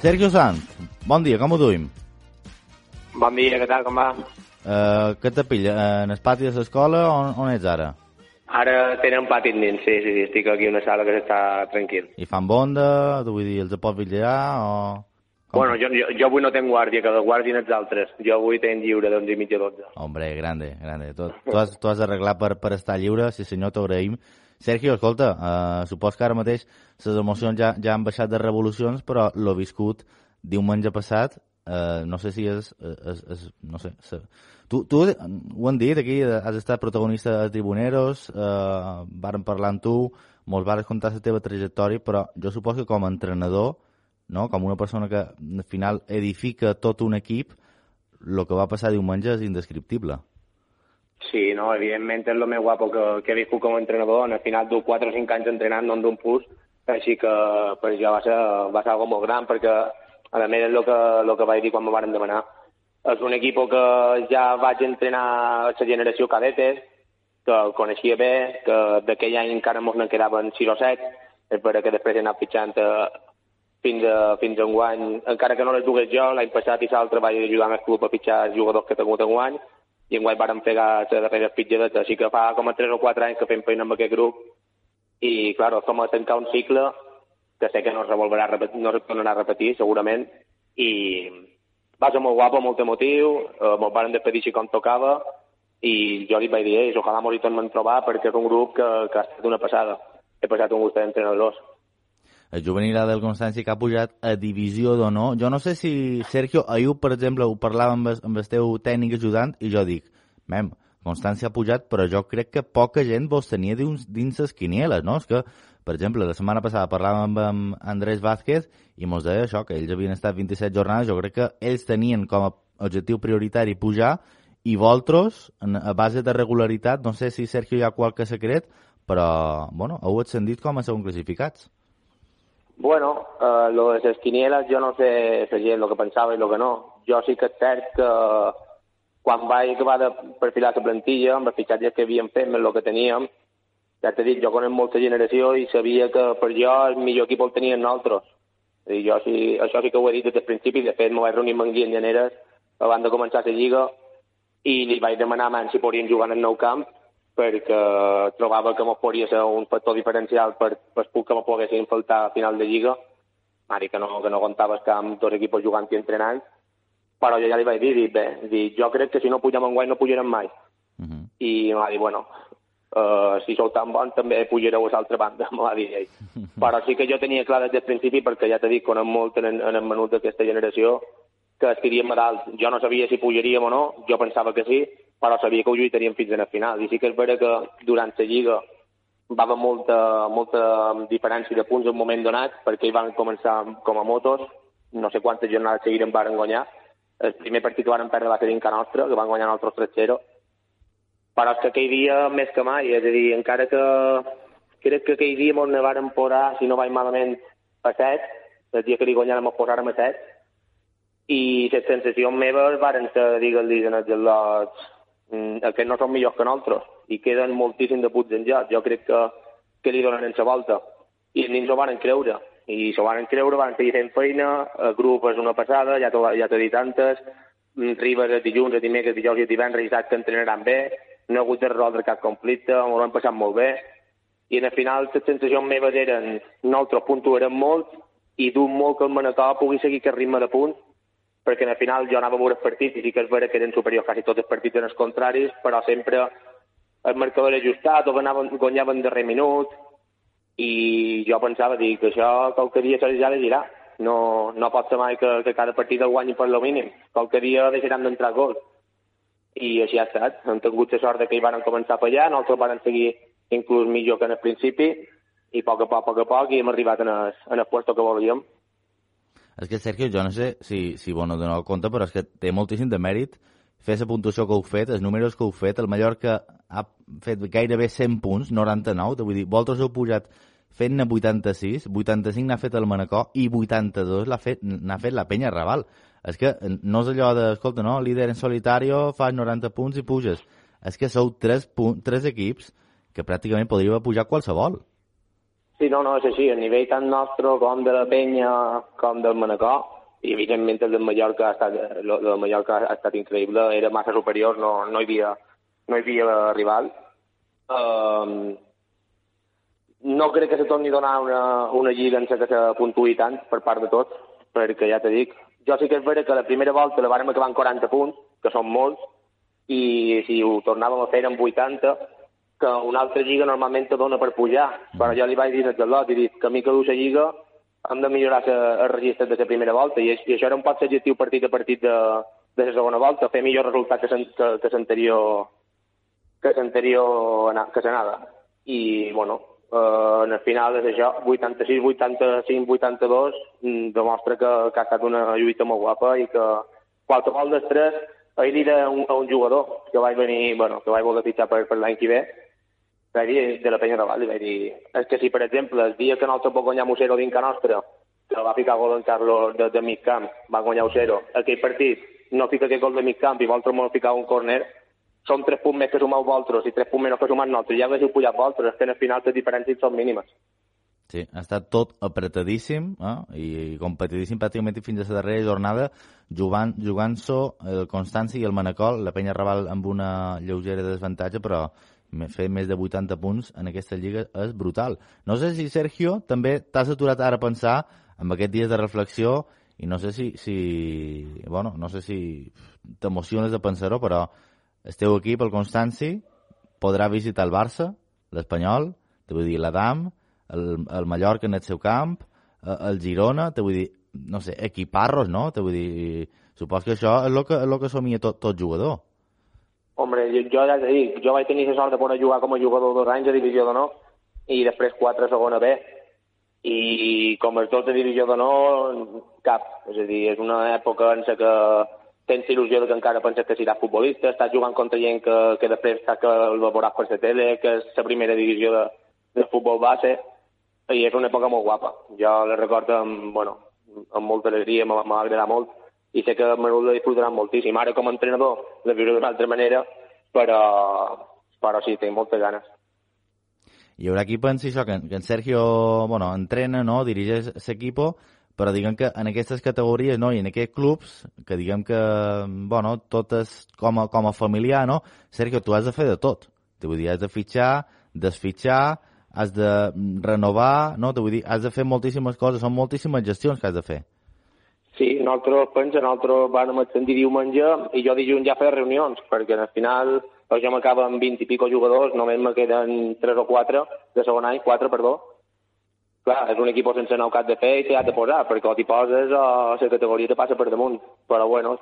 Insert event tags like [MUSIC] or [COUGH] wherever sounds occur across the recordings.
Sergio Sanz, bon dia, com ho duim? Bon dia, què tal, com va? Uh, què te pilla? Uh, en el pati de l'escola on, on ets ara? Ara tenen pati dins, sí, sí, sí, estic aquí en una sala que està tranquil. I fan bonda? Vull dir, els pots vigilar o... Bueno, jo, jo, jo avui no tenc guàrdia, que la guàrdien els altres. Jo avui tenc lliure d'11 i mitja a 12. Hombre, grande, grande. Tu, tu, has, tu has d'arreglar per, per estar lliure, sí senyor, t'agraïm. Sergio, escolta, uh, supos que ara mateix les emocions ja, ja han baixat de revolucions, però l'ho viscut diumenge passat, uh, no sé si és, és, és no sé, se... tu, tu ho han dit aquí, has estat protagonista de Tribuneros, uh, varen parlar amb tu, molts vares contar la teva trajectòria, però jo suposo que com a entrenador, no? com una persona que al final edifica tot un equip, el que va passar diumenge és indescriptible. Sí, no, evidentment és el més guapo que, que he viscut com a entrenador. Al final du 4 o 5 anys entrenant, no en d'un pus, així que per jo va ser, va ser algo molt gran, perquè a més és el que, el que vaig dir quan me van demanar. És un equip que ja vaig entrenar a la generació cadetes, que el coneixia bé, que d'aquell any encara mos ne quedaven 6 o 7, és per que després he anat pitjant eh, fins a, fins a un guany, encara que no les dugués jo, l'any passat i l'altre vaig ajudar el club a pitjar els jugadors que he tingut en guany, i en guany vàrem pegar la darrera pitjadeta, així que fa com a 3 o 4 anys que fem feina amb aquest grup, i, clar, som a tancar un cicle que sé que no es revolverà, no es tornarà a repetir, segurament, i va ser molt guapo, molt emotiu, eh, molt van despedir així com tocava, i jo li vaig dir, ells, ojalà m'ho tornem a trobar perquè és un grup que, que ha estat una passada. He passat un gust d'entrenadors. El juvenil del Constància que ha pujat a divisió d'honor. Jo no sé si, Sergio, ahir, per exemple, ho parlava amb, amb el teu tècnic ajudant i jo dic, mem, Constància ha pujat, però jo crec que poca gent vos tenia dins, dins les quinieles, no? És que, per exemple, la setmana passada parlàvem amb Andrés Vázquez i mos deia això, que ells havien estat 27 jornades, jo crec que ells tenien com a objectiu prioritari pujar i vosaltres, a base de regularitat, no sé si Sergio hi ha qualque secret, però, bueno, heu ascendit com a segon classificats. Bueno, eh, lo de les quinieles jo no sé la gent el que pensava i el que no. Jo sí que és cert que quan vaig acabar de perfilar la plantilla, amb els fitxatges que havíem fet, amb el que teníem, ja t'he dit, jo conec molta generació i sabia que per jo el millor equip el tenien nosaltres. I jo sí, això sí que ho he dit des del principi, de fet m'ho vaig reunir amb en Guillem Llaneres abans de començar la lliga i li vaig demanar a si podien jugar en el nou camp perquè trobava que mos podria ser un factor diferencial per, per puc que mos poguessin faltar a final de lliga. Dir que no, que no comptaves que amb dos equipos jugant i entrenant, però jo ja li vaig dir, dir bé, dir, jo crec que si no pugem en guany no pujarem mai. Uh -huh. I em va dir, bueno, uh, si sou tan bons també pujareu a l'altra banda, [LAUGHS] m'ho va dir ell. [LAUGHS] Però sí que jo tenia clar des del principi, perquè ja t'he dit, conec molt en, en el menut d'aquesta generació, que estiríem a dalt. Jo no sabia si pujaríem o no, jo pensava que sí, però sabia que ho lluitaríem fins a la final. I sí que és vera que durant la Lliga va haver molta, molta diferència de punts en un moment donat, perquè hi van començar com a motos, no sé quantes jornades seguiren van guanyar, el primer partit ho van perdre va ser dinca nostra, que van guanyar nosaltres 3-0, però és que aquell dia més que mai, és a dir, encara que crec que aquell dia ens ne posar, si no vaig malament, a 7, el dia que li guanyàrem ens posàrem a 7, i les sensacions meves varen ser, digues-li, en els gelots, mm, que no són millors que nosaltres, i queden moltíssim de en joc. Jo crec que, que li donen en la volta. I els nins ho van creure i s'ho van creure, van seguir fent feina, el grup és una passada, ja t'ho ja dit antes, mm, Ribes el dilluns, el dimecres, dijous i el divendres i que entrenaran bé, no ha hagut de resoldre cap conflicte, m'ho han passat molt bé, i en el final les sensacions meves eren, nosaltres puntuarem molt, i d'un molt que el Manacor pugui seguir aquest ritme de punts, perquè el final jo anava a veure els partits i sí que és vera que eren superiors quasi tots els partits en els contraris, però sempre el marcador era ajustat o guanyaven, guanyaven darrer minut, i jo pensava, dir que això qualque dia ja de girar. No, no pot ser mai que, que cada partit el guanyi per lo mínim. Qualque dia deixaran d'entrar gols. I així ha estat. Hem tingut la sort que hi van començar a fallar, nosaltres van seguir inclús millor que en el principi, i a poc a poc, a poc a poc, i hem arribat en el, en el puesto que volíem. És que, Sergio, jo no sé si, si bueno, doneu compte, però és que té moltíssim de mèrit fer la puntuació que heu fet, els números que heu fet, el Mallorca ha fet gairebé 100 punts, 99, vull dir, vosaltres heu pujat fent-ne 86, 85 n'ha fet el Manacó i 82 n'ha fet, fet la Penya Raval. És que no és allò de, escolta, no, líder en solitario, fas 90 punts i puges. És que sou tres, punt, tres equips que pràcticament podríeu pujar qualsevol. Sí, no, no, és així. A nivell tant nostre com de la penya com del Manacó, i evidentment el del Mallorca ha estat, el del Mallorca ha estat increïble, era massa superior, no, no, hi, havia, no hi havia rival. Um, no crec que se torni a donar una, una lliga en què se puntuï tant per part de tots, perquè ja te dic, jo sí que és vera que la primera volta la vàrem acabar en 40 punts, que són molts, i si ho tornàvem a fer en 80, que una altra lliga normalment te dona per pujar. Però jo li vaig dir a lot, i dic que a mi que la lliga hem de millorar el registre de la primera volta, i, i això era un poc l'objectiu partit a partit de, de la segona volta, fer millor resultat que l'anterior que l'anterior que s'anava. I, bueno, eh, en el final és això, 86, 85, 82, demostra que, que ha estat una lluita molt guapa i que qualsevol dels tres ahir dir a un, un jugador que vaig venir, bueno, que vaig voler fitxar per, per l'any que ve, vaig dir de la penya de Vall, vaig dir, és que si per exemple el dia que nosaltres vam guanyar 1-0 dinca nostra, que va ficar gol en Carlos de, de mig camp, va guanyar 1-0, aquell partit no fica aquest gol de mig camp i vosaltres m'ho ficar un corner, són tres punts més que sumeu vosaltres i tres punts menys que sumem nosaltres. Ja haguéssiu pujat vosaltres, és que al final les diferències són mínimes. Sí, ha estat tot apretadíssim eh? i competidíssim pràcticament fins a la darrera jornada, jugant, jugant-s'ho el Constanci i el Manacol, la penya Raval amb una lleugera desavantatge, però fer més de 80 punts en aquesta lliga és brutal. No sé si, Sergio, també t'has aturat ara a pensar amb aquests dies de reflexió i no sé si, si bueno, no sé si t'emociones de pensar-ho, però el teu equip, el Constanci, podrà visitar el Barça, l'Espanyol, te vull dir, l'Adam, el, el Mallorca en el seu camp, eh, el Girona, te vull dir, no sé, equiparros, no? Te vull dir, supos que això és el que, el que somia tot, tot jugador. Hombre, jo, jo ja dic, jo vaig tenir la sort de poder jugar com a jugador dos anys a Divisió d'Honor i després quatre a segona B. I com a tot de Divisió d'Honor cap, és a dir, és una època en què tens il·lusió que encara penses que seràs futbolista, estàs jugant contra gent que, que després està que el veuràs per la tele, que és la primera divisió de, de futbol base, i és una època molt guapa. Jo la recordo amb, bueno, amb molta alegria, m'ha agradat molt, i sé que Manol la disfrutarà moltíssim. Ara, com a entrenador, la viuré d'una altra manera, però, però sí, tinc moltes ganes. Hi haurà qui pensi això, que, que en Sergio bueno, entrena, no? dirigeix l'equip, però diguem que en aquestes categories no, i en aquests clubs, que diguem que, bueno, tot és com a, com a familiar, no? Sergio, tu has de fer de tot. Te vull dir, has de fitxar, desfitxar, has de renovar, no? Te vull dir, has de fer moltíssimes coses, són moltíssimes gestions que has de fer. Sí, nosaltres, pensa, nosaltres vam ascendir diumenge i jo dilluns ja feia reunions, perquè al final jo m'acaba amb 20 i pico jugadors, només me queden 3 o 4 de segon any, 4, perdó, clar, és un equip sense nou cap de fer i t'hi de posar, perquè o t'hi poses o la categoria te passa per damunt. Però bueno,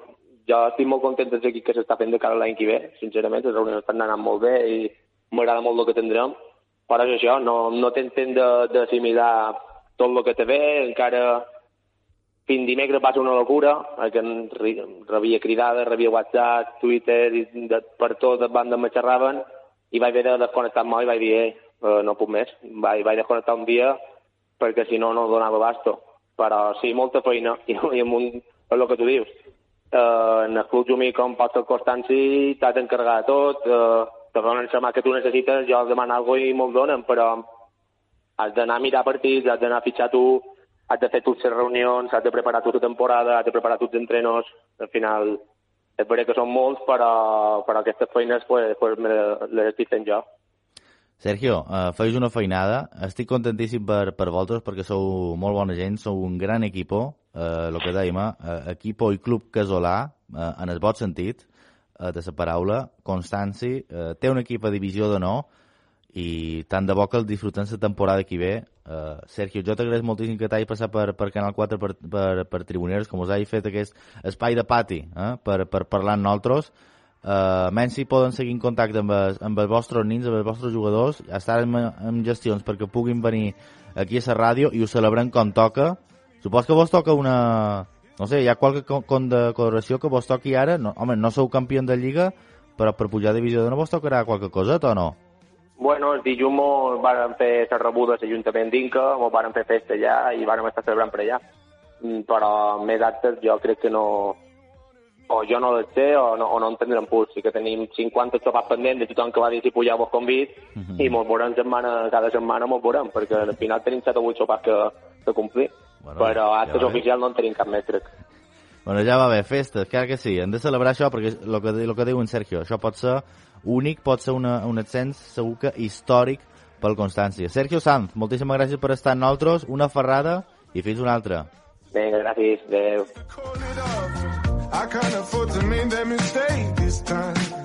jo estic molt content del equip que s'està fent de cara l'any que ve, sincerament, les reunions estan anant molt bé i m'agrada molt el que tindrem. Però és això, no, no t'entenc d'assimilar tot el que te ve, encara fins dimecres va ser una locura, que rebia cridades, rebia WhatsApp, Twitter, i de, per tot de bandes me i vaig haver de desconnectar-me i vaig dir, eh, no puc més. Vaig, vaig desconnectar un dia perquè si no, no donava basto. Però sí, molta feina, i, i amb un, el que tu dius. Eh, en el club Jumí, com pot ser Constanci, t'has d'encarregar de tot, eh, te donen la mà que tu necessites, jo demano alguna cosa i me'l donen, però has d'anar a mirar partits, has d'anar a fitxar tu, has de fer totes les reunions, has de preparar tota temporada, has de preparar tots els entrenos, al final és veritat que són molts, però, però aquestes feines pues, pues, les estic fent jo. Sergio, uh, feis una feinada. Estic contentíssim per, per vosaltres perquè sou molt bona gent, sou un gran equipo, uh, el que dèiem, uh, equipo i club casolà, uh, en el bon sentit uh, de la paraula. Constanci uh, té un equip a divisió de no i tant de bo que el disfrutem la temporada que ve. Uh, Sergio, jo t'agraeix moltíssim que t'hagi passat per, per Canal 4 per, per, per Tribuneros, com us hagi fet aquest espai de pati eh, per, per parlar amb nosaltres Uh, menys si poden seguir en contacte amb, els, amb els vostres nins, amb els vostres jugadors, estar en, en gestions perquè puguin venir aquí a la ràdio i ho celebrem com toca. Supos que vos toca una... No sé, hi ha qualque condecoració que vos toqui ara? No, home, no sou campió de Lliga, però per pujar de divisió no vos tocarà qualque cosa o no? Bueno, el dilluns mos van fer la rebuda a l'Ajuntament d'Inca, mos van fer festa allà i vam estar celebrant per allà. Mm, però més actes jo crec que no, o jo no les sé o no, o no en tindrem pur. Sí que tenim 50 xopats pendents de tothom que va dir si pujar vos convit mm -hmm. i mos veurem setmana, cada setmana mos veurem, perquè al final tenim 7 o 8 xopats que, que complir. Bueno, Però actes ja oficials no en tenim cap més, crec. Bueno, ja va bé, festes, clar que sí. Hem de celebrar això perquè el que, el que diu en Sergio, això pot ser únic, pot ser una, un ascens segur que històric pel Constància. Sergio Sanz, moltíssimes gràcies per estar amb nosaltres, una ferrada i fins una altra. Vinga, gràcies, adeu. I can't afford to make that mistake this time.